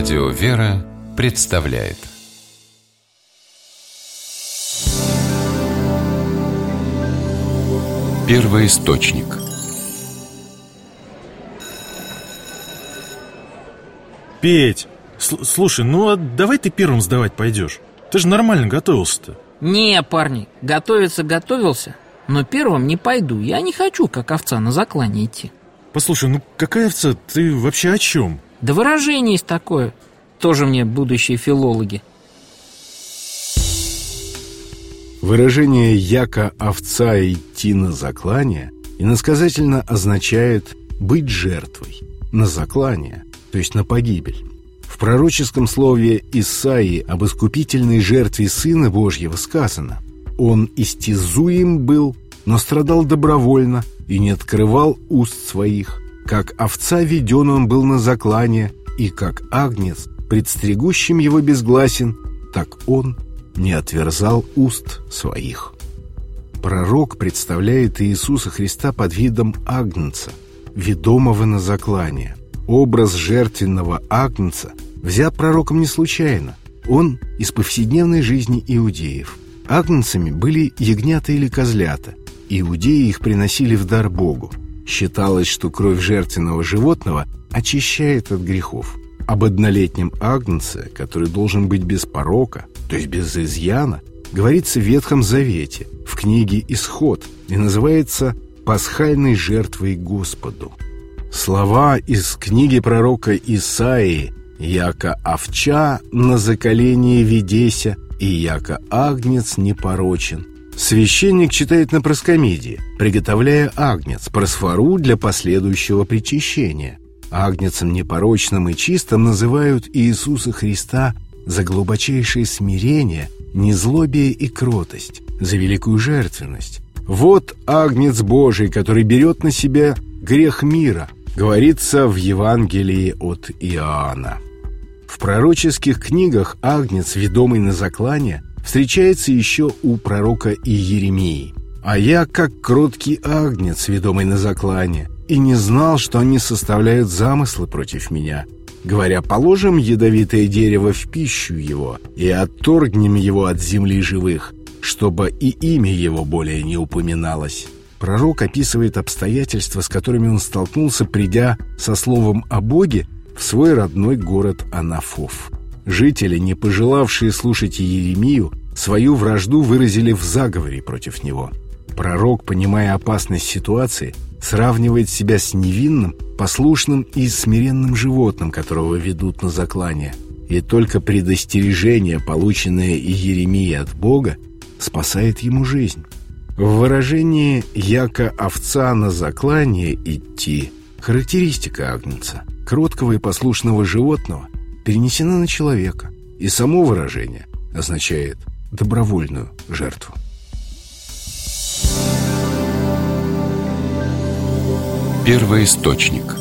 Радио «Вера» представляет. Первый источник. Петь, слушай, ну а давай ты первым сдавать пойдешь. Ты же нормально готовился-то. Не, парни, готовиться готовился Но первым не пойду. Я не хочу, как овца, на заклане идти. Послушай, ну какая овца? Ты вообще о чем? Да выражение есть такое Тоже мне будущие филологи Выражение «яко овца идти на заклание» иносказательно означает «быть жертвой» на заклание, то есть на погибель. В пророческом слове Исаии об искупительной жертве Сына Божьего сказано «Он истязуем был, но страдал добровольно и не открывал уст своих. Как овца веден он был на заклание, и как агнец, предстригущим его безгласен, так он не отверзал уст своих. Пророк представляет Иисуса Христа под видом агнца, ведомого на заклание. Образ жертвенного агнца взят пророком не случайно. Он из повседневной жизни иудеев. Агнцами были ягнята или козлята. Иудеи их приносили в дар Богу. Считалось, что кровь жертвенного животного очищает от грехов об однолетнем агнце, который должен быть без порока, то есть без изъяна, говорится в Ветхом Завете, в книге «Исход» и называется «пасхальной жертвой Господу». Слова из книги пророка Исаии «Яко овча на заколении ведеся, и яко агнец непорочен». Священник читает на проскомидии, приготовляя агнец, просфору для последующего причащения. Агнецем непорочным и чистым называют Иисуса Христа за глубочайшее смирение, незлобие и кротость, за великую жертвенность. Вот Агнец Божий, который берет на себя грех мира, говорится в Евангелии от Иоанна. В пророческих книгах Агнец, ведомый на заклане, встречается еще у пророка Иеремии. «А я, как кроткий Агнец, ведомый на заклане, и не знал, что они составляют замыслы против меня. Говоря, положим ядовитое дерево в пищу его и отторгнем его от земли живых, чтобы и имя его более не упоминалось. Пророк описывает обстоятельства, с которыми он столкнулся, придя со словом о Боге в свой родной город Анафов. Жители, не пожелавшие слушать Еремию, свою вражду выразили в заговоре против него. Пророк, понимая опасность ситуации, сравнивает себя с невинным, послушным и смиренным животным, которого ведут на заклание. И только предостережение, полученное Иеремией от Бога, спасает ему жизнь. В выражении «яко овца на заклание идти» характеристика Агнца, кроткого и послушного животного, перенесена на человека, и само выражение означает добровольную жертву. Первый источник